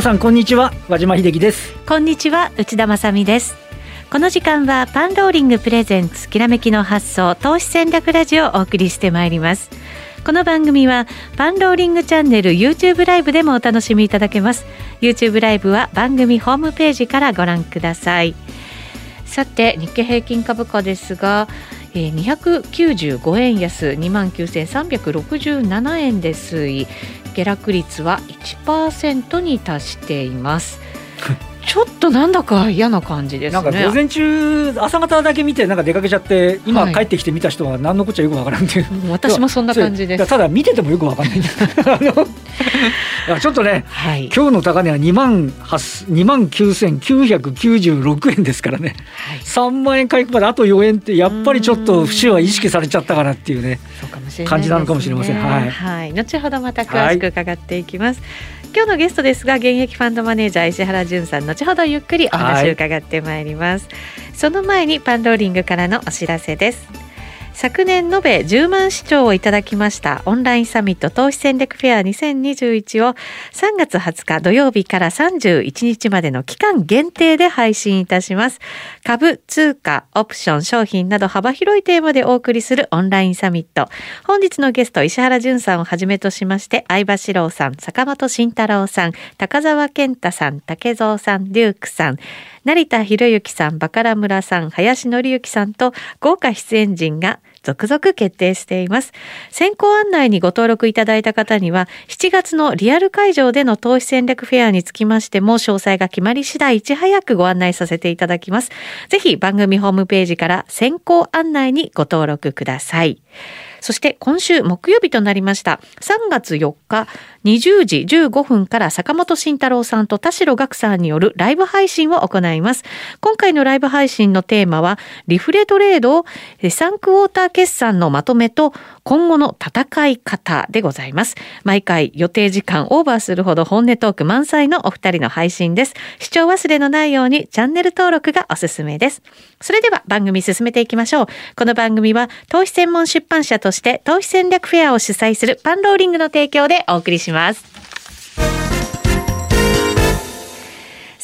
皆さんこんにちは。和島秀樹です。こんにちは内田まさです。この時間はパンローリングプレゼンツきらめきの発想投資戦略ラジオをお送りしてまいります。この番組はパンローリングチャンネル YouTube ライブでもお楽しみいただけます。YouTube ライブは番組ホームページからご覧ください。さて日経平均株価ですがえー、295円安2万9367円で推移下落率は1%に達しています。ちょっとなんだか嫌な感じですね。なんか午前中朝方だけ見てなんか出かけちゃって今帰ってきて見た人は何のこっちゃよくわからんっていう、はい、私もそんな感じです。ただ見ててもよくわかんない。ちょっとね、はい、今日の高値は2万2万9996円ですからね、はい、3万円回復まであと4円ってやっぱりちょっと節は意識されちゃったかなっていうね、う感じなのかもしれません。はい、はい、後ほどまた詳しく伺っていきます。今日のゲストですが現役ファンドマネージャー石原潤さん後ほどゆっくりお話を伺ってまいります、その前にパンローリングからのお知らせです昨年延べ10万視聴をいただきましたオンラインサミット投資戦略フェア2021を3月20日土曜日から31日までの期間限定で配信いたします。株、通貨、オプション、商品など幅広いテーマでお送りするオンラインサミット。本日のゲスト石原淳さんをはじめとしまして相葉史郎さん、坂本慎太郎さん、高澤健太さん、竹蔵さん、デュークさん、成田博之さん、バカラ村さん、林則之さんと豪華出演陣が続々決定しています。先行案内にご登録いただいた方には、7月のリアル会場での投資戦略フェアにつきましても、詳細が決まり次第いち早くご案内させていただきます。ぜひ番組ホームページから先行案内にご登録ください。そして今週木曜日となりました。3月4日20時15分から坂本慎太郎さんと田代岳さんによるライブ配信を行います。今回のライブ配信のテーマは、リフレトレード、サンクウォーター決算のまとめと今後の戦い方でございます。毎回予定時間オーバーするほど本音トーク満載のお二人の配信です。視聴忘れのないようにチャンネル登録がおすすめです。それでは番組進めていきましょう。この番組は投資専門出版社として投資戦略フェアを主催するパンローリングの提供でお送りします。します。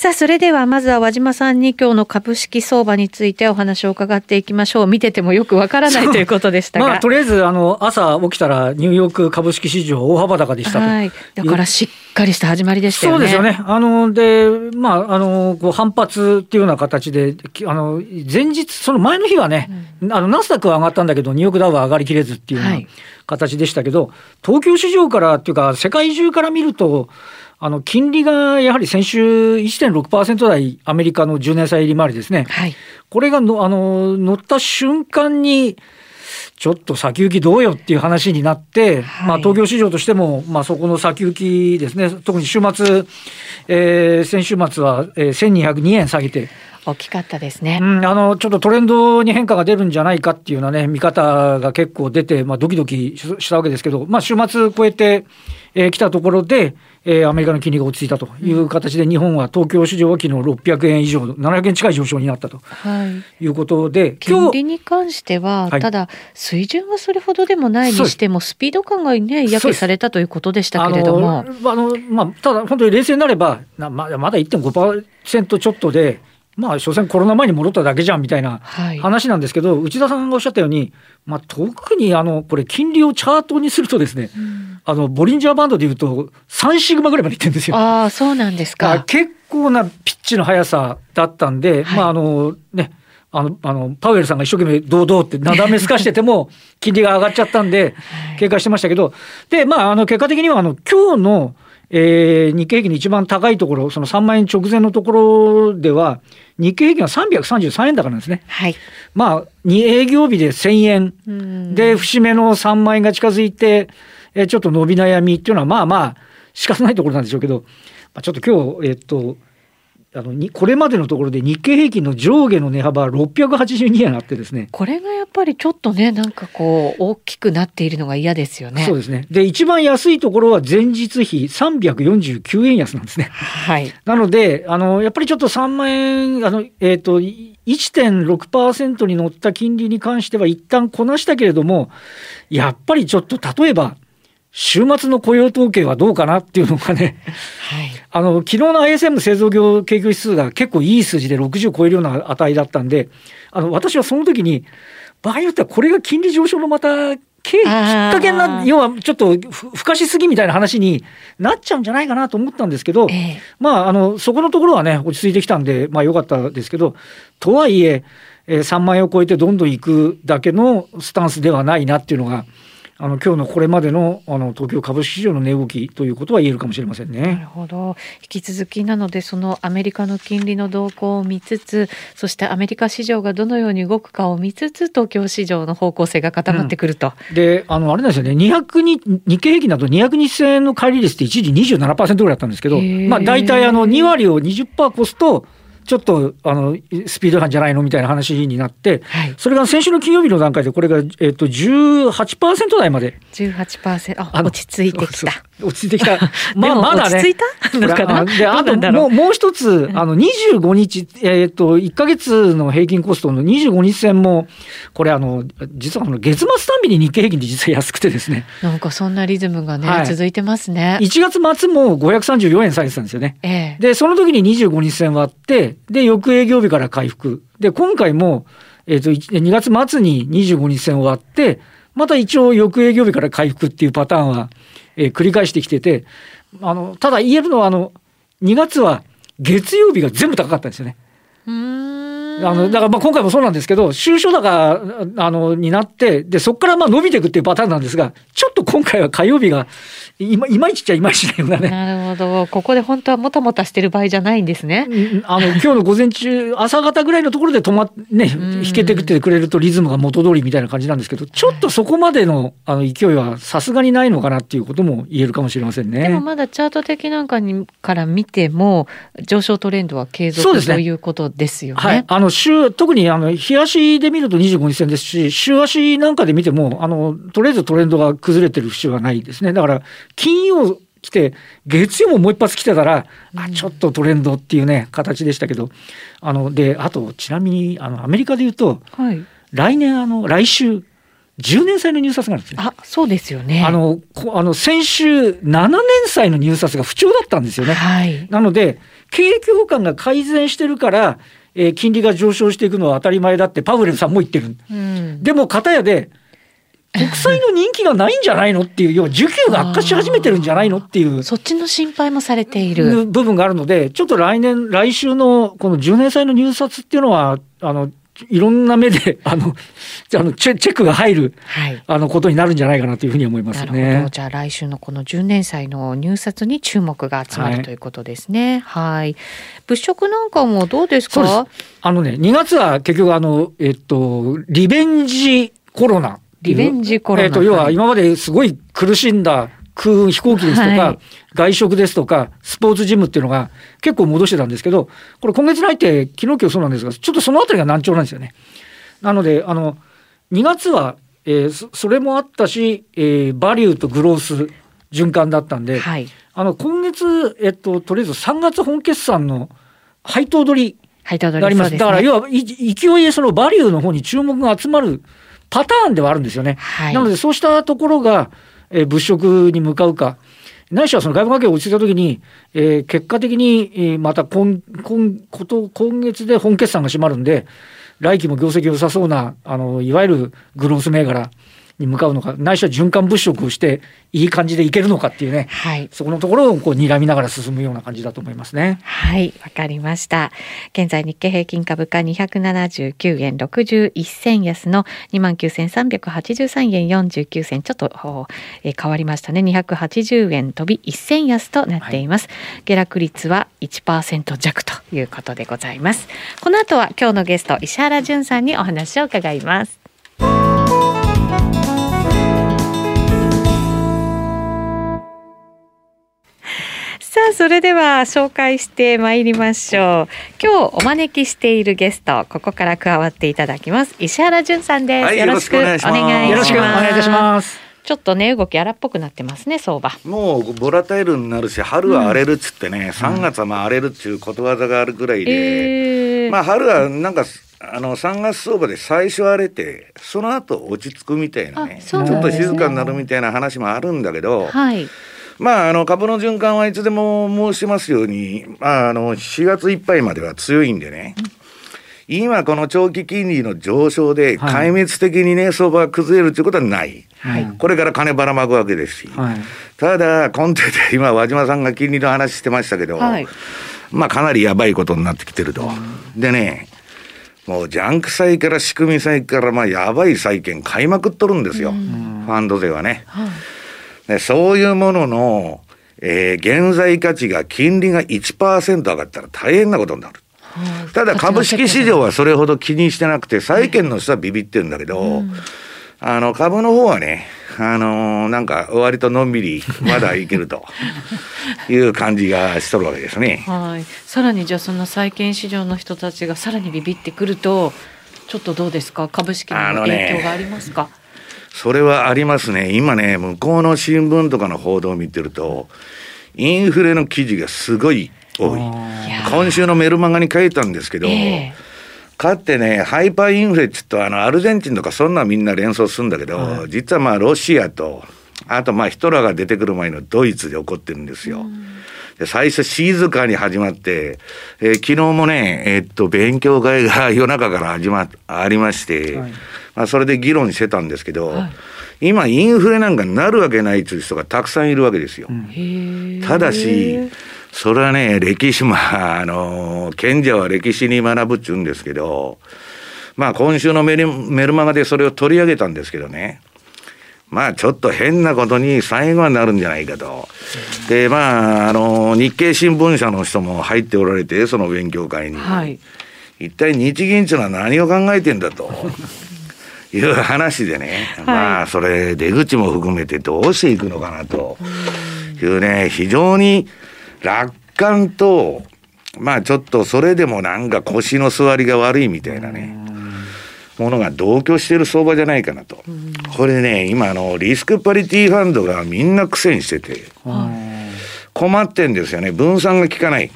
さあ、それではまずは和島さんに今日の株式相場についてお話を伺っていきましょう。見ててもよくわからないということでしたが。まあ、とりあえず、あの、朝起きたらニューヨーク株式市場大幅高でしたと。はい。だからしっかりした始まりでしたよね。そうですよね。あの、で、まあ、あの、こう反発っていうような形で、あの、前日、その前の日はね、うん、あの、ナスダックは上がったんだけど、ニューヨークダウは上がりきれずっていうような形でしたけど、はい、東京市場からっていうか、世界中から見ると、あの金利がやはり先週1.6%台、アメリカの10年債利回りですね、はい、これがのあの乗った瞬間に、ちょっと先行きどうよっていう話になって、はい、まあ、東京市場としても、まあ、そこの先行きですね、特に週末、えー、先週末は、えー、1202円下げて、大きかったですね、うん、あのちょっとトレンドに変化が出るんじゃないかっていうようなね、見方が結構出て、まあ、ドキドキしたわけですけど、まあ、週末超えてき、えー、来たところで、えー、アメリカの金利が落ち着いたという形で、日本は東京市場は昨日600円以上、700円近い上昇になったとい。うことで、はい、金利に関しては、ただ、水準はそれほどでもないにしても、スピード感がね、やけされたということでしたけれども。あのまあ、ただ、本当に冷静になれば、ままだ1.5%ちょっとで、まあ、所詮コロナ前に戻っただけじゃんみたいな話なんですけど、はい、内田さんがおっしゃったように、まあ、特にあのこれ、金利をチャートにするとですね、うん、あのボリンジャーバンドでいうと、3シグマぐらいまでいってるんですよ。あそうなんですか。結構なピッチの速さだったんで、はい、まああのね、あの、あの、パウエルさんが一生懸命堂々ってなだめすかしてても、金利が上がっちゃったんで、警戒してましたけど、で、まあ、あの、結果的には、あの、今日の、えー、日経平均の一番高いところ、その3万円直前のところでは、日経平均は333円高なんですね。はい。まあ、2営業日で1000円で、節目の3万円が近づいて、えー、ちょっと伸び悩みっていうのは、まあまあ、仕方ないところなんでしょうけど、まあ、ちょっと今日、えっと、あのにこれまでのところで日経平均の上下の値幅は682円あってですね。これがやっぱりちょっとねなんかこう大きくなっているのが嫌ですよね。そうですね。で一番安いところは前日比349円安なんですね。はい。なのであのやっぱりちょっと3万円あのえっ、ー、と1.6%に乗った金利に関しては一旦こなしたけれどもやっぱりちょっと例えば週末の雇用統計はどうかなっていうのがね、はい、あの昨日の ISM 製造業景況指数が結構いい数字で60超えるような値だったんで、あの私はその時に、場合によってはこれが金利上昇のまたきっかけな、要はちょっとふかしすぎみたいな話になっちゃうんじゃないかなと思ったんですけど、えー、まあ、あの、そこのところはね、落ち着いてきたんで、まあ良かったですけど、とはいえ、えー、3万円を超えてどんどん行くだけのスタンスではないなっていうのが、あの今日のこれまでのあの東京株式市場の値動きということは言えるかもしれませんね。なるほど。引き続きなのでそのアメリカの金利の動向を見つつ、そしてアメリカ市場がどのように動くかを見つつ、東京市場の方向性が固まってくると。うん、で、あのあれなんですよね。200に日経平均だと200日線の乖離率って一時27%ぐらいだったんですけど、まあ大体あの2割を20%越すと。ちょっとあのスピード感じゃないのみたいな話になって、はい、それが先週の金曜日の段階で、これが、えー、と18%台まで。18%ああ落ち着いてきた。落ち着いてきた。まあ、まだね。落ち着いた？のかな？で、あともう、もう一つ、あの、25日、えっ、ー、と、1か月の平均コストの25日線も、これ、あの、実はあの、月末単日に日経平均で実は安くてですね。なんかそんなリズムがね、はい、続いてますね。1月末も534円下げてたんですよね。ええ、で、その時に25日線割って、で、翌営業日から回復。で、今回も、えっ、ー、と、2月末に25日線を割って、また一応翌営業日から回復っていうパターンは、えー、繰り返してきてて、あの、ただ言えるのは、あの、2月は月曜日が全部高かったんですよね。あのだからまあ今回もそうなんですけど、収書高あのになって、でそこからまあ伸びていくっていうパターンなんですが、ちょっと今回は火曜日がいまいまいちっちゃいまいちなよね。なるほど、ここで本当はもたもたしてる場合じゃないんですね。あの今日の午前中、朝方ぐらいのところで止まっね、引けてきてくれるとリズムが元通りみたいな感じなんですけど、ちょっとそこまでのあの勢いはさすがにないのかなっていうことも言えるかもしれませんね。でもまだチャート的なんかにから見ても、上昇トレンドは継続、ね、ということですよね。はい、あの週特にあの日足で見ると25日線ですし、週足なんかで見ても、あのとりあえずトレンドが崩れてる節はないですね。だから金曜来て、月曜ももう一発来てたら、うん、あちょっとトレンドっていうね、形でしたけど、あのであと、ちなみにあのアメリカで言うと、はい、来年、あの来週、10年債の入札があるんですよ。あ、そうですよね。あの、あの先週7年債の入札が不調だったんですよね。はい、なので、景況感が改善してるから、えー、金利が上昇していくのは当たり前だってパウエルさんも言ってる。うん、でも片やで国債の人気がないんじゃないのっていう、要は需給が悪化し始めてるんじゃないのっていう。そっちの心配もされている。部分があるので、ちょっと来年、来週のこの10年債の入札っていうのは、あの、いろんな目で、あの、あのチェチェックが入る、はい、あのことになるんじゃないかなというふうに思いますね。じゃあ来週のこの10年債の入札に注目が集まる、はい、ということですね。はい。物色なんかもどうですか？あのね、2月は結局あの、えっと、リベンジコロナ。リベンジコロナ。えっと、要は今まですごい苦しんだ空運飛行機ですとか、はい、外食ですとか、スポーツジムっていうのが結構戻してたんですけど、これ今月に入って、昨日今日そうなんですが、ちょっとそのあたりが難聴なんですよね。なので、あの、2月は、えー、それもあったし、えー、バリューとグロース循環だったんで、はい、あの、今月、えっと、とりあえず3月本決算の配当取りがあります。すだから、要は、勢いでそのバリューの方に注目が集まるパターンではあるんですよね。はい、なので、そうしたところが、えー、物色に向かうか。ないしはその外部関係が落ち着いたときに、えー、結果的に、えー、また今今こと今月で本決算が閉まるんで、来期も業績良さそうな、あのいわゆるグロース銘柄、に向かうのか、ないしは循環物色をして、いい感じでいけるのかっていうね、はい、そこのところをこう睨みながら進むような感じだと思いますね。はい、わかりました。現在日経平均株価279円61銭安の29,383円49銭、ちょっと、えー、変わりましたね。280円飛び1銭安となっています。はい、下落率は1%弱ということでございます。この後は今日のゲスト石原淳さんにお話を伺います。あそれでは紹介してまいりましょう。今日お招きしているゲストここから加わっていただきます。石原淳さんです、はい、よろしくお願いします。よろしくお願いいたします。ちょっとね動き荒っぽくなってますね相場。もうボラタイルになるし春は荒れるっつってね、うん、3月はまあ荒れるっていうことわざがあるぐらいで、えー、まあ春はなんかあの3月相場で最初荒れてその後落ち着くみたいなねあちょっと静かになるみたいな話もあるんだけど、はい。まああの株の壊はいつでも申しますように、まあ、あの4月いっぱいまでは強いんでね、今この長期金利の上昇ではい壊滅的にね相場が崩れるということはない、はいこれから金ばらまくわけですし、はい。ただ根底で今和島さんが金利の話してましたけど、はい。まあかなりやばいことになってきてると。でね、もうジャンク債から仕組み債からまあやばい債券買いまくっとるんですよ。ファンド税はね。はい。でそういうものの、えー現在価値が金利が1%上がったら大変なことになる。ただ株式市場はそれほど気にしてなくて、債券の人はビビってるんだけど、あの株の方はね、あのーなんか割とのんびりまだいけると いう感じがしとるわけですね。はい。さらにじゃあその債券市場の人たちがさらにビビってくると、ちょっとどうですか？株式のね影響がありますか？それはありますね。今ね、向こうの新聞とかの報道を見てると、インフレの記事がすごい多い。今週のメルマガに書いたんですけど、ええかってね、ハイパーインフレって言うと、あの、アルゼンチンとかそんなみんな連想するんだけど、はい実はまあ、ロシアと、あとまあ、ヒトラーが出てくる前のドイツで起こってるんですよ。で最初静かに始まって、えー昨日もね、えーっと、勉強会が夜中から始ま、ありまして、はいまあ、それで議論してたんですけど、はい今、インフレなんかなるわけないという人がたくさんいるわけですよ。へえただし、それはね、歴史、まあ、あの、賢者は歴史に学ぶっちゅうんですけど、まあ、今週のメルメルマガでそれを取り上げたんですけどね。まあ、ちょっと変なことに最後はなるんじゃないかと。で、まあ、あの、日経新聞社の人も入っておられて、その勉強会に。はい。一体日銀っていうのは何を考えてんだと。いう話でね、まあそれ出口も含めてどうしていくのかなというね非常に楽観とまあちょっとそれでもなんか腰の座りが悪いみたいなねものが同居してる相場じゃないかなとこれね今あのリスクパリティファンドがみんな苦戦してて困ってんですよね分散が効かない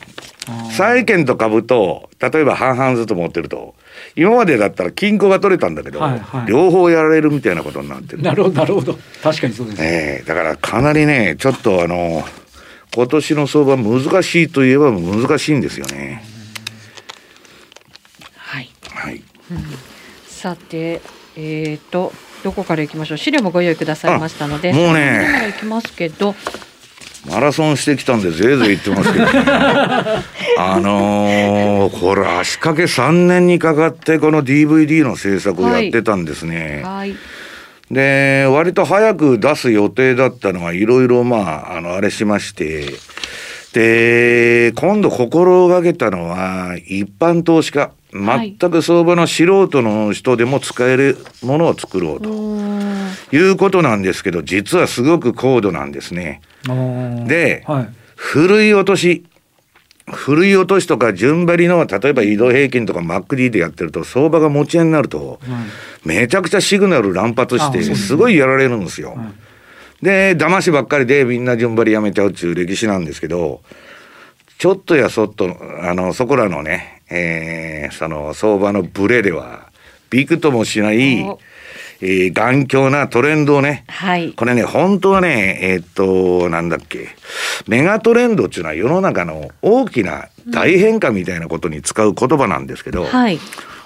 債券と株と例えば半々ずつ持ってると今までだったら金庫が取れたんだけど、はいはい両方やられるみたいなことになってる。なるほどなるほど確かにそうです。ええだからかなりねちょっとあの今年の相場難しいといえば難しいんですよね。はい。はい。さて、えっ、と、どこから行きましょう？資料もご用意くださいましたので。あもうねから行きますけど。マラソンしてきたんでぜいぜい言ってますけど、ね、あのーこれ足掛け3年にかかってこの DVD の制作をやってたんですね。はい。で割と早く出す予定だったのがいろいろまああのあれしましてで今度心がけたのは一般投資家はい全く相場の素人の人でも使えるものを作ろううということなんですけど実はすごく高度なんですね。でではい。古い落とし古い落としとか順張りの例えば移動平均とか MacD でやってると相場が持ち合いになるとめちゃくちゃシグナル乱発してすごいやられるんですよ。はいで騙しばっかりでみんな順張りやめちゃうっていう歴史なんですけどちょっとやそっとあのそこらのね、えーその相場のブレではびくともしないお、えー頑強なトレンドをねはい。これね、本当はね、えーっと、なんだっけ、メガトレンドっていうのは世の中の大きな大変化みたいなことに使う言葉なんですけど、はい。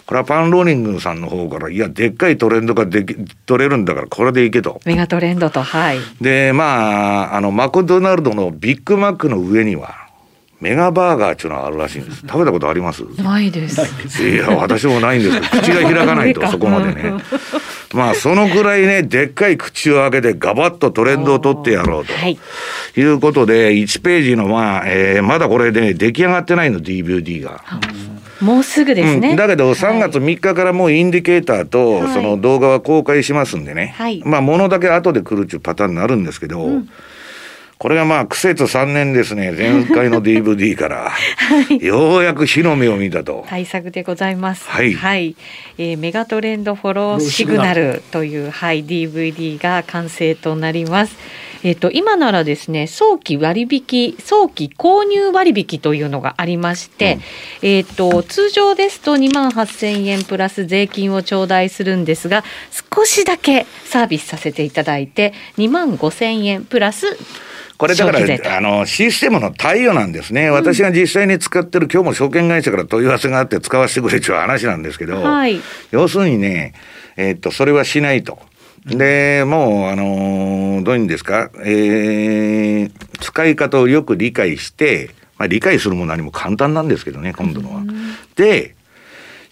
これはパンローリングさんの方から、いや、でっかいトレンドができ取れるんだから、これでいけと。メガトレンドと、はい。で、まあ、あの、マクドナルドのビッグマックの上には、メガバーガーっていうのがあるらしいんです。食べたことあります？ないです。いや、私もないんですけど、口が開かないと、そこまでね。まあ、そのくらいね、でっかい口を開けて、ガバッとトレンドを取ってやろうと。はい。いうことで、1ページの、まあ、えーまだこれね、出来上がってないの、DVD が。もうすぐですね。うん、だけど、3月3日からもうインディケーターと、はいその動画は公開しますんでね。はいまあ、ものだけ後で来るっていうパターンになるんですけど、これがまあ、苦節3年ですね、前回の DVD から、ようやく火の目を見たと。対策でございます。はいえーメガトレンドフォローシグナルというはい DVD が完成となります。えっ、ー、と、今ならですね、早期割引、早期購入割引というのがありまして、うん、えっ、ー、と、通常ですと2万8000円プラス税金を頂戴するんですが、少しだけサービスさせていただいて、2万5000円プラスこれだから、あの、システムの対応なんですね。私が実際に使ってる、今日も証券会社から問い合わせがあって使わせてくれという話なんですけど、はい、要するにね、えー、っと、それはしないと。で、もう、あのー、どういうんですか、えー、使い方をよく理解して、まあ、理解するも何も簡単なんですけどね、今度のは。で、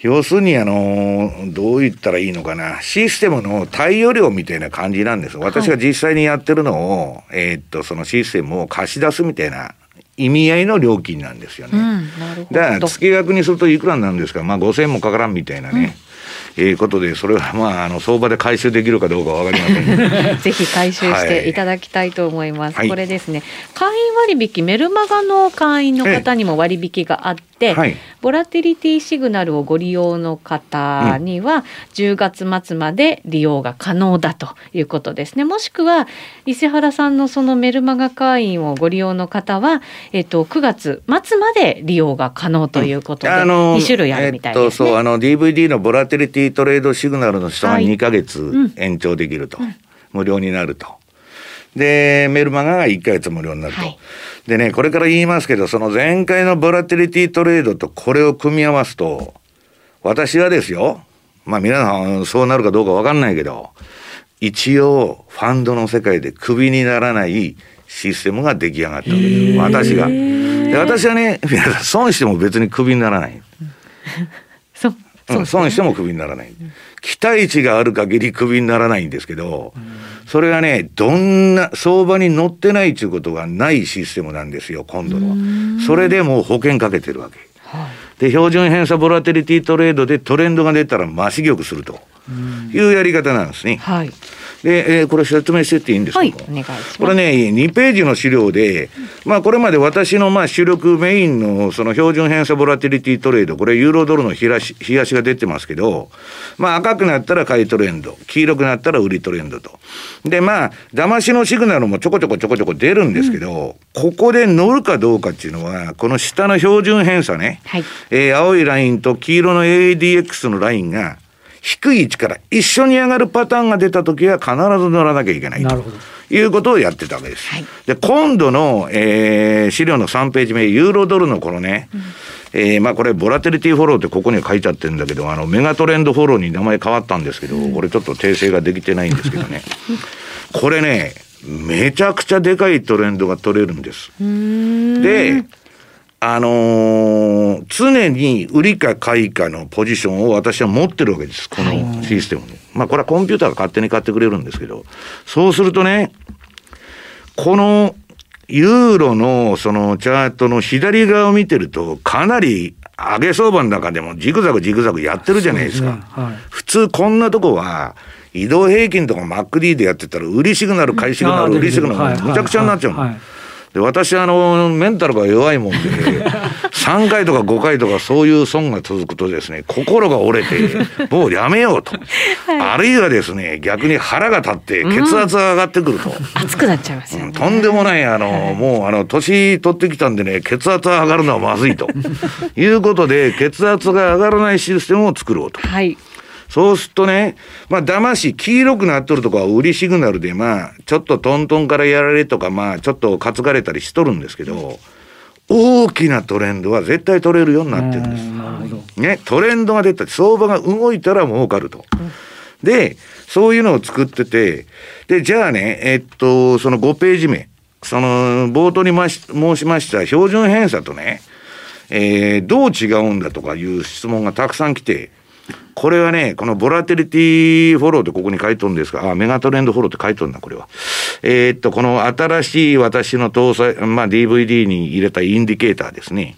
要するに、あの、どう言ったらいいのかな、システムの対応量みたいな感じなんです。私が実際にやってるのを、はい、えー、っと、そのシステムを貸し出すみたいな意味合いの料金なんですよね。うん、だから月額にするといくらなんですか、まあ5000円もかからんみたいなね。うん。いうことで、それはまあ、あの相場で回収できるかどうかわかりません、ぜひ回収していただきたいと思います。はい、これですね、会員割引、メルマガの会員の方にも割引があって、はい、ボラティリティシグナルをご利用の方には、10月末まで利用が可能だということですね。もしくは、伊勢原さんのそのメルマガ会員をご利用の方は、えっと、9月末まで利用が可能ということで、うん、2種類あるみたいです、ね、えっと、そう、あの、DVD のボラティリティトレードシグナルの人が2か月延長できると、はいうん、無料になると。で、メルマガが1か月無料になると。はい、でね、これから言いますけど、その前回のボラティリティトレードとこれを組み合わすと、私はですよ、まあ皆さんそうなるかどうかわかんないけど、一応ファンドの世界でクビにならないシステムが出来上がったんです。私が。で私はね、皆さん損しても別にクビにならない。うん、損してもクビにならない。期待値がある限りクビにならないんですけど、それがね、どんな、相場に乗ってないということがないシステムなんですよ、今度のは。それでもう保険かけてるわけ。で、標準偏差ボラテリティトレードでトレンドが出たら増し玉するというやり方なんですね。はいで、えー、これ説明してっていいんですか、はい、お願いします。これね、2ページの資料で、まあこれまで私のまあ主力メインのその標準偏差ボラティリティトレード、これユーロドルの冷やし冷やしが出てますけど、まあ赤くなったら買いトレンド、黄色くなったら売りトレンドと。で、まあ、騙しのシグナルもちょこちょこちょこちょこ出るんですけど、うん、ここで乗るかどうかっていうのは、この下の標準偏差ね、はい、えー、青いラインと黄色の ADX のラインが、低い位置から一緒に上がるパターンが出た時は必ず乗らなきゃいけないということをやってたわけです。はい、で今度の、えー、資料の3ページ目ユーロドルのこのね、うん、えー、まあこれボラテリティフォローってここに書いてあってるんだけどあのメガトレンドフォローに名前変わったんですけど、これちょっと訂正ができてないんですけどね。これねめちゃくちゃでかいトレンドが取れるんです。であのー、常に売りか買いかのポジションを私は持ってるわけです。このシステムに。まあこれはコンピューターが勝手に買ってくれるんですけど、そうするとね、このユーロのそのチャートの左側を見てると、かなり上げ相場の中でもジグザグジグザグやってるじゃないですか。すねはい、普通こんなとこは、移動平均とか MacD でやってたら、売りシグナル、買いシグナル、売りシグナル、むちゃくちゃになっちゃうの。はいはいで、私、あの、メンタルが弱いもんで、3回とか5回とかそういう損が続くとですね、心が折れて、もうやめようと。はい、あるいはですね、逆に腹が立って血圧が上がってくると。うん、熱くなっちゃいますよ、ね、うん、とんでもない、あの、はい、もう、あの、年取ってきたんでね、血圧が上がるのはまずいと。いうことで、血圧が上がらないシステムを作ろうと。はい。そうするとね、まあ、騙し、黄色くなっとるとこは売りシグナルで、まあ、ちょっとトントンからやられとか、まあ、ちょっと担がれたりしとるんですけど、大きなトレンドは絶対取れるようになってるんです。なるほど。ね、トレンドが出た、相場が動いたら儲かると。で、そういうのを作ってて、で、じゃあね、えっと、その5ページ目、その、冒頭に申しました標準偏差とね、えー、どう違うんだとかいう質問がたくさん来て、これはね、このボラテリティフォローってここに書いとるんですが、あ、メガトレンドフォローって書いとるんだ、これは。えー、っと、この新しい私の搭載、まあ DVD に入れたインディケーターですね。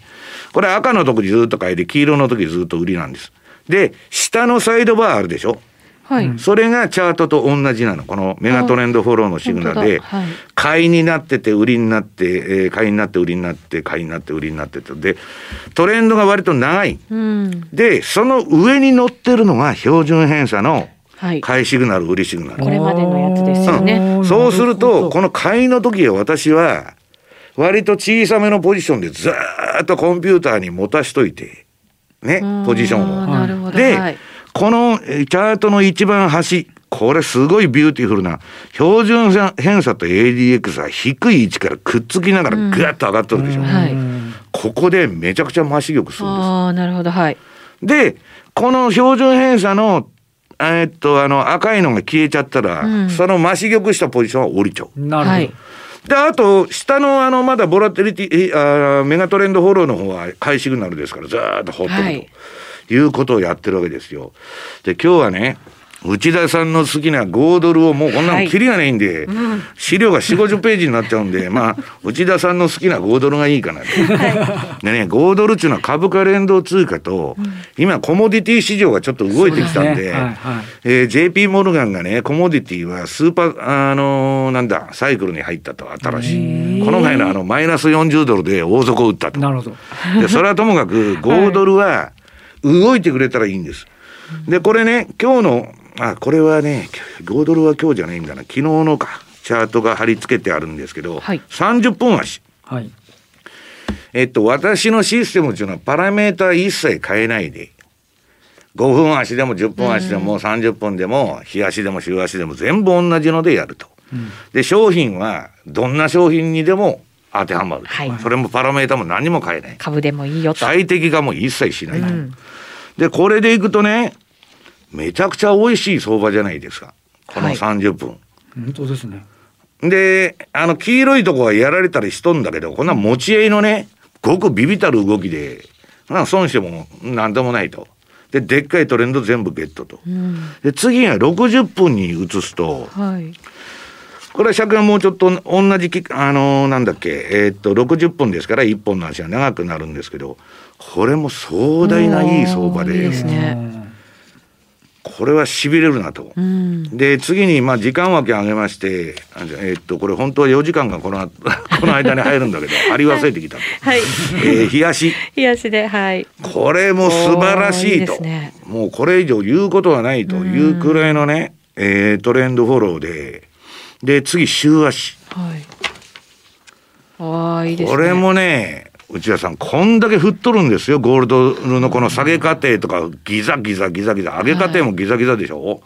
これ赤の時ずっと書いて、黄色の時ずっと売りなんです。で、下のサイドバーあるでしょはい、それがチャートと同じなの。このメガトレンドフォローのシグナルで、はい、買いになってて、売りになって、えー、買いになって売りになって、買いになって売りになってと。で、トレンドが割と長い。うん、で、その上に乗ってるのが標準偏差の買いシグナル売りシグナル。これまでのやつですよね、うん、そうするとこの買いの時は私は割と小さめのポジションでずっとコンピューターに持たしといてねポジションを。で、はい、このチャートの一番端これすごい beautiful な標準偏差と ADX は低い位置からくっつきながらぐっと上がってるでしょ、うん。はい、ここでめちゃくちゃ増し玉するんです。あなるほど。はい。でこの標準偏差のえっとあの赤いのが消えちゃったら、うん、その増し玉したポジションは降りちゃう。なるほど、はい。で、あと、下のあの、まだボラテリティ、あメガトレンドフォローの方は買いシグナルですから、ずーっとほっとくと、はい、いうことをやってるわけですよ。で、今日はね、内田さんの好きな5ドルをもうこんなのキリがないんで、はいうん、資料が4、50ページになっちゃうんで、まあ、内田さんの好きな5ドルがいいかなと。はい、でね、5ドルっていうのは株価連動通貨と、うん、今コモディティ市場がちょっと動いてきたんで、でねはいはい、えー、JP モルガンがね、コモディティはスーパー、あのー、なんだ、サイクルに入ったと、新しい。この前のあの、マイナス40ドルで大底を打ったと。なるほど。で、それはともかく5ドルは動いてくれたらいいんです。で、これね、今日のあ、これはね、5ドルは今日じゃないんだな。昨日のか、チャートが貼り付けてあるんですけど、はい、30分足。はい。えっと、私のシステムっていうのはパラメータ一切変えないで、5分足でも10分足でも30分でも日足でも週足でも全部同じのでやると。うん、で商品はどんな商品にでも当てはまる、はい、それもパラメータも何も変えない株でもいいよと最適化も一切しない、うん、でこれでいくとねめちゃくちゃ美味しい相場じゃないですか。この30分。はい、本当ですね。で、あの、黄色いとこはやられたりしとんだけど、こんな持ち合いのね、ごくビビたる動きで、な損しても何でもないと。で、でっかいトレンド全部ゲットと。うん、で、次は60分に移すと、はい、これは尺がもうちょっと同じき、あのー、なんだっけ、えー、っと、60分ですから1本の足は長くなるんですけど、これも壮大ないい相場で。いいですね。これはしびれるなと。うん、で次にまあ時間枠上げましてえー、っとこれ本当は4時間がこの この間に入るんだけど貼り忘れてきたと。はい。えー、冷やし。冷やしではい。これも素晴らしいと。ね、もうこれ以上言うことはないというくらいのね、うん、えー、トレンドフォローでで次週足。はい。ああいいですね。これもね内田さん、こんだけ振っとるんですよ、ゴールドのこの下げ過程とか、ギザギザギザギザ、上げ過程もギザギザでしょ、はい、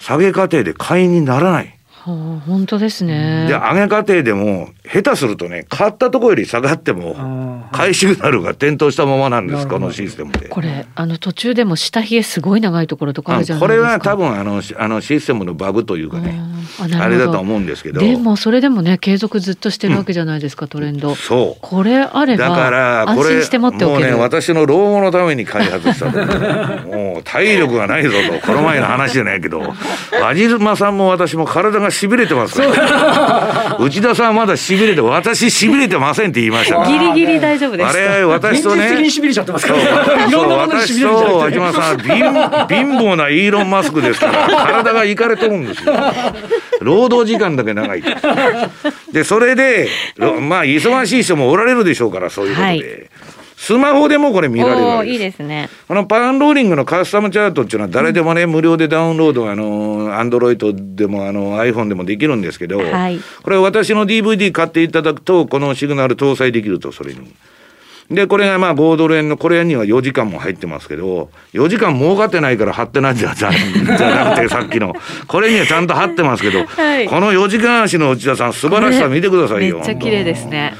下げ過程で買いにならない。はあ、本当ですね。で、上げ過程でも、下手するとね、買ったところより下がっても、買いシグナルが点灯したままなんです、このシステムで。これ、あの途中でも下冷えすごい長いところとかあるじゃないですか。これは多分あの、あのシステムのバグというかね、あれだと思うんですけど。でも、それでもね、継続ずっとしてるわけじゃないですか、うん、トレンド。そう。これあれば、だから、これ、もうね、私の老後のために開発したもう体力がないぞと、この前の話じゃないけど、和島さんも私も体がしびれてますから。内田さんまだしびれて、私しびれてませんって言いましたギリギリ大丈夫です。あれ、私とね。現実的にしびれちゃってますから。そう、私と和島さん、貧貧乏なイーロン・マスクですから、体がいかれとるんですよ。労働時間だけ長い。で、それで、まあ、忙しい人もおられるでしょうから、そういうことで。はいスマホでもこれ見られるわけです。いいですね。あのパンローリングのカスタムチャートっていうのは誰でもね、うん、無料でダウンロードあのアンドロイドでもあの iPhone でもできるんですけど、はい、これ私の DVD 買っていただくとこのシグナル搭載できるとそれに。で、これがまあ5ドル円の、これには4時間も入ってますけど、4時間儲かってないから貼ってないじゃじゃじゃなくて、さっきの。これにはちゃんと貼ってますけど、はい、この4時間足の内田さん、素晴らしさ見てくださいよ。めっちゃ綺麗ですね。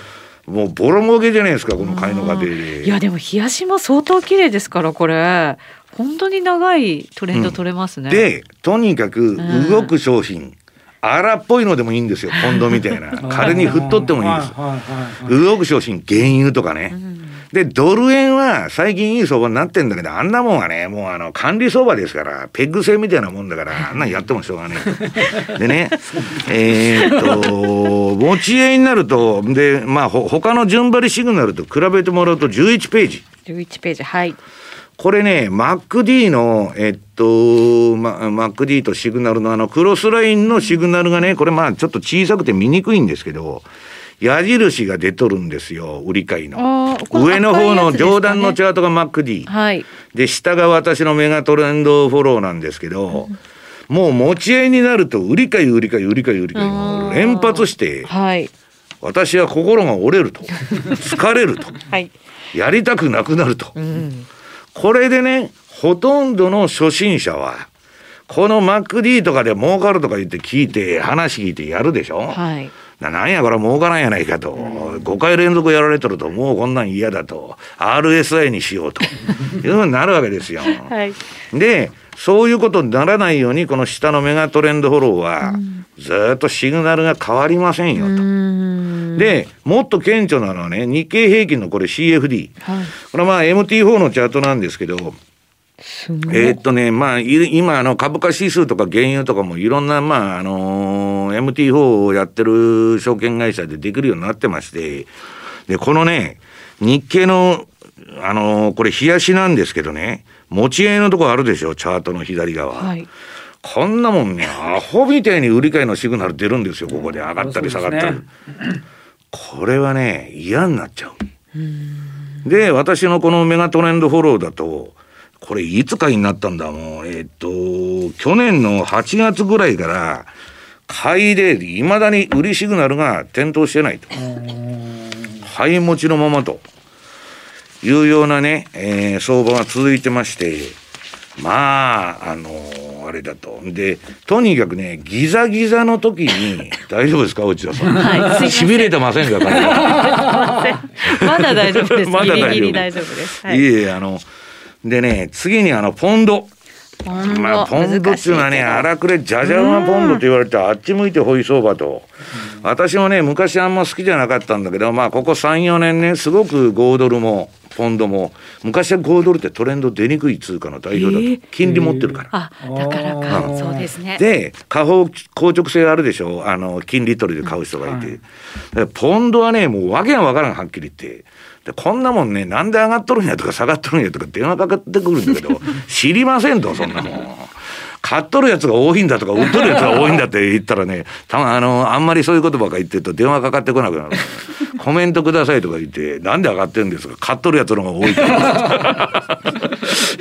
もうボロ儲けじゃないですかこの買いの過程でいやでも冷やしも相当綺麗ですからこれ。本当に長いトレンド取れますね、うん、でとにかく動く商品、うん荒っぽいのでもいいんですよ、ポンドみたいな。仮に振っとってもいいです。動く商品、原油とかね。うんで、ドル円は最近いい相場になってんだけど、あんなもんはね、もうあの、管理相場ですから、ペッグ制みたいなもんだから、あんなんやってもしょうがねえ。でね、えー、っと、持ち合いになると、で、まあ、ほ、他の順張りシグナルと比べてもらうと11ページ。11ページ、はい。これね、MacD の、えっと、ま、MacD とシグナルのあの、クロスラインのシグナルがね、これまあちょっと小さくて見にくいんですけど、矢印が出とるんですよ売り買いの。上の方の上段のチャートが MacD、はい、で下が私のメガトレンドフォローなんですけど、うん、もう持ち合いになると売り買い売り買い売り買い売り買い連発して、はい、私は心が折れると。疲れると、はい、やりたくなくなると、うん、これでねほとんどの初心者はこの MacD とかで儲かるとか言って聞いて話聞いてやるでしょ、はい、なんやこれ儲からんやないかと、5回連続やられとるともうこんなん嫌だと。RSI にしようと。いうふうになるわけですよ。はい、でそういうことにならないようにこの下のメガトレンドフォローはずっとシグナルが変わりませんよと。でもっと顕著なのはね日経平均のこれ CFD、はい、これはまあ MT4 のチャートなんですけどえー、っとね、まあ、今、あの、株価指数とか原油とかもいろんな、まあ、あのー、MT4 をやってる証券会社でできるようになってまして、で、このね、日経の、あのー、これ、冷やしなんですけどね、持ち合いのとこあるでしょ、チャートの左側。はい、こんなもんね、アホみたいに売り買いのシグナル出るんですよ、ここで上がったり下がったり。ね、これはね、嫌になっちゃう。で、私のこのメガトレンドフォローだと、これいつかになったんだもう、えっ、と、去年の8月ぐらいから、買いで、いまだに売りシグナルが点灯してないと。買い持ちのままと。いうようなね、えー、相場が続いてまして、まあ、あのー、あれだと。で、とにかくね、ギザギザの時に、大丈夫ですか、内田さん？はい、しびれてませんか、まだ大丈夫です。まだ大丈夫大丈夫です。はい、いえ、あの、でね、次にあの、ポンド。まあ、ポンドっていうのはね、荒くれ、じゃじゃ馬ポンドと言われて、あっち向いてほい相場と。私もね、昔あんま好きじゃなかったんだけど、まあ、ここ3、4年ね、すごく5ドルも、ポンドも、昔は5ドルってトレンド出にくい通貨の代表だと。金利持ってるから。あ、だからか、うん、そうですね。で、下方硬直性あるでしょ？あの、金利取りで買う人がいて。うん、ポンドはね、もうわけがわからん、はっきり言って。で、こんなもんね、なんで上がっとるんやとか下がっとるんやとか電話かかってくるんだけど、知りませんと、そんなもん。買っとるやつが多いんだとか、売っとるやつが多いんだって言ったらね、たまあの、あんまりそういうことばっか言ってると電話かかってこなくなる。コメントくださいとか言って、なんで上がってるんですか？買っとるやつの方が多いから。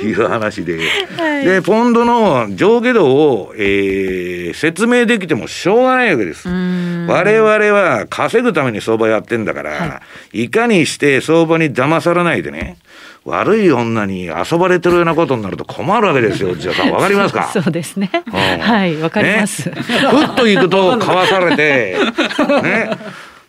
いう話で。はい、で、ポンドの上下動を、えー、説明できてもしょうがないわけです。我々は稼ぐために相場やってんだから、はい、いかにして相場に騙されないでね、悪い女に遊ばれてるようなことになると困るわけですよ、内田さん。わかりますか？そうですね。うん、はい、わかります。ね、ふっと行くとかわされて、ね。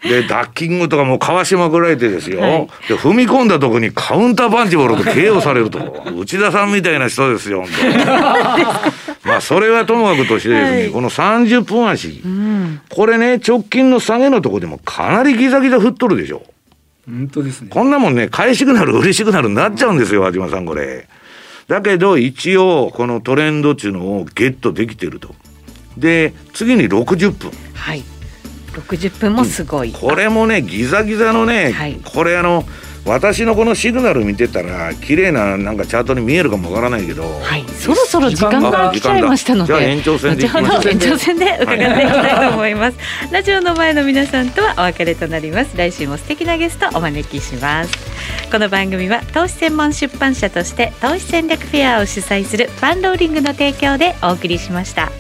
で、ダッキングとかもかわしまくられてですよ。はい、で、踏み込んだとこにカウンターパンチボールで KO されると。内田さんみたいな人ですよ、まあ、それはともかくとしてですね、はい、この30分足、うん、これね、直近の下げのとこでもかなりギザギザ振っとるでしょ。本当ですね。こんなもんね、買いシグナル、売りシグナルになっちゃうんですよ、和島さん、これ。だけど、一応、このトレンドっていうのをゲットできてると。で、次に60分。はい。60分もすごい、これもねギザギザのね、はい、これあの私のこのシグナル見てたら綺麗ななんかチャートに見えるかもわからないけど、はい、そろそろ時間が来ちゃいましたのでじゃあ延長戦で延長戦で伺っていきたいと思います、はい、ラジオの前の皆さんとはお別れとなります。来週も素敵なゲストお招きします。この番組は投資専門出版社として投資戦略フェアを主催するファンローリングの提供でお送りしました